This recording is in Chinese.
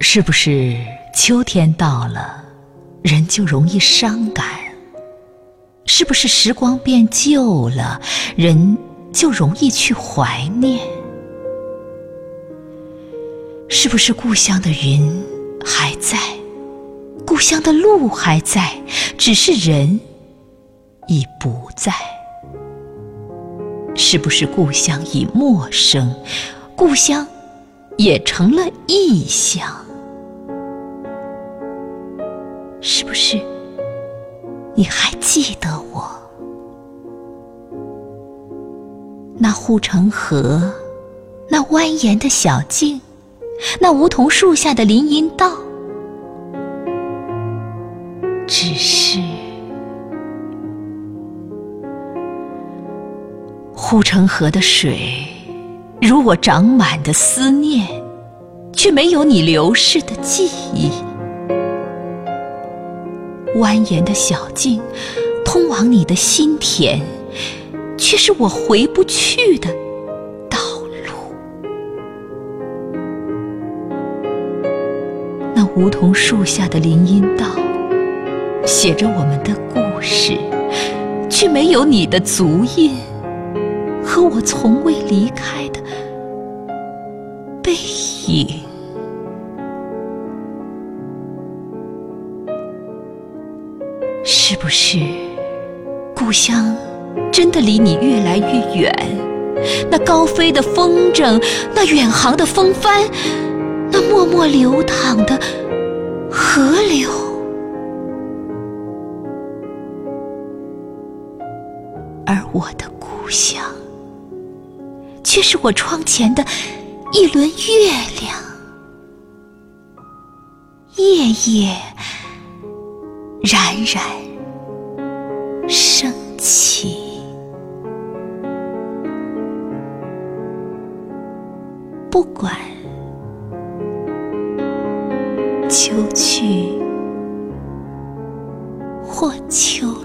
是不是秋天到了，人就容易伤感？是不是时光变旧了，人就容易去怀念？是不是故乡的云还在，故乡的路还在，只是人已不在？是不是故乡已陌生，故乡也成了异乡？是不是你还记得我？那护城河，那蜿蜒的小径，那梧桐树下的林荫道，只是护城河的水，如我长满的思念，却没有你流逝的记忆。蜿蜒的小径，通往你的心田，却是我回不去的道路。那梧桐树下的林荫道，写着我们的故事，却没有你的足印和我从未离开的背影。是不是故乡真的离你越来越远？那高飞的风筝，那远航的风帆，那默默流淌的河流，而我的故乡，却是我窗前的一轮月亮，夜夜。冉冉升起，不管秋去或秋。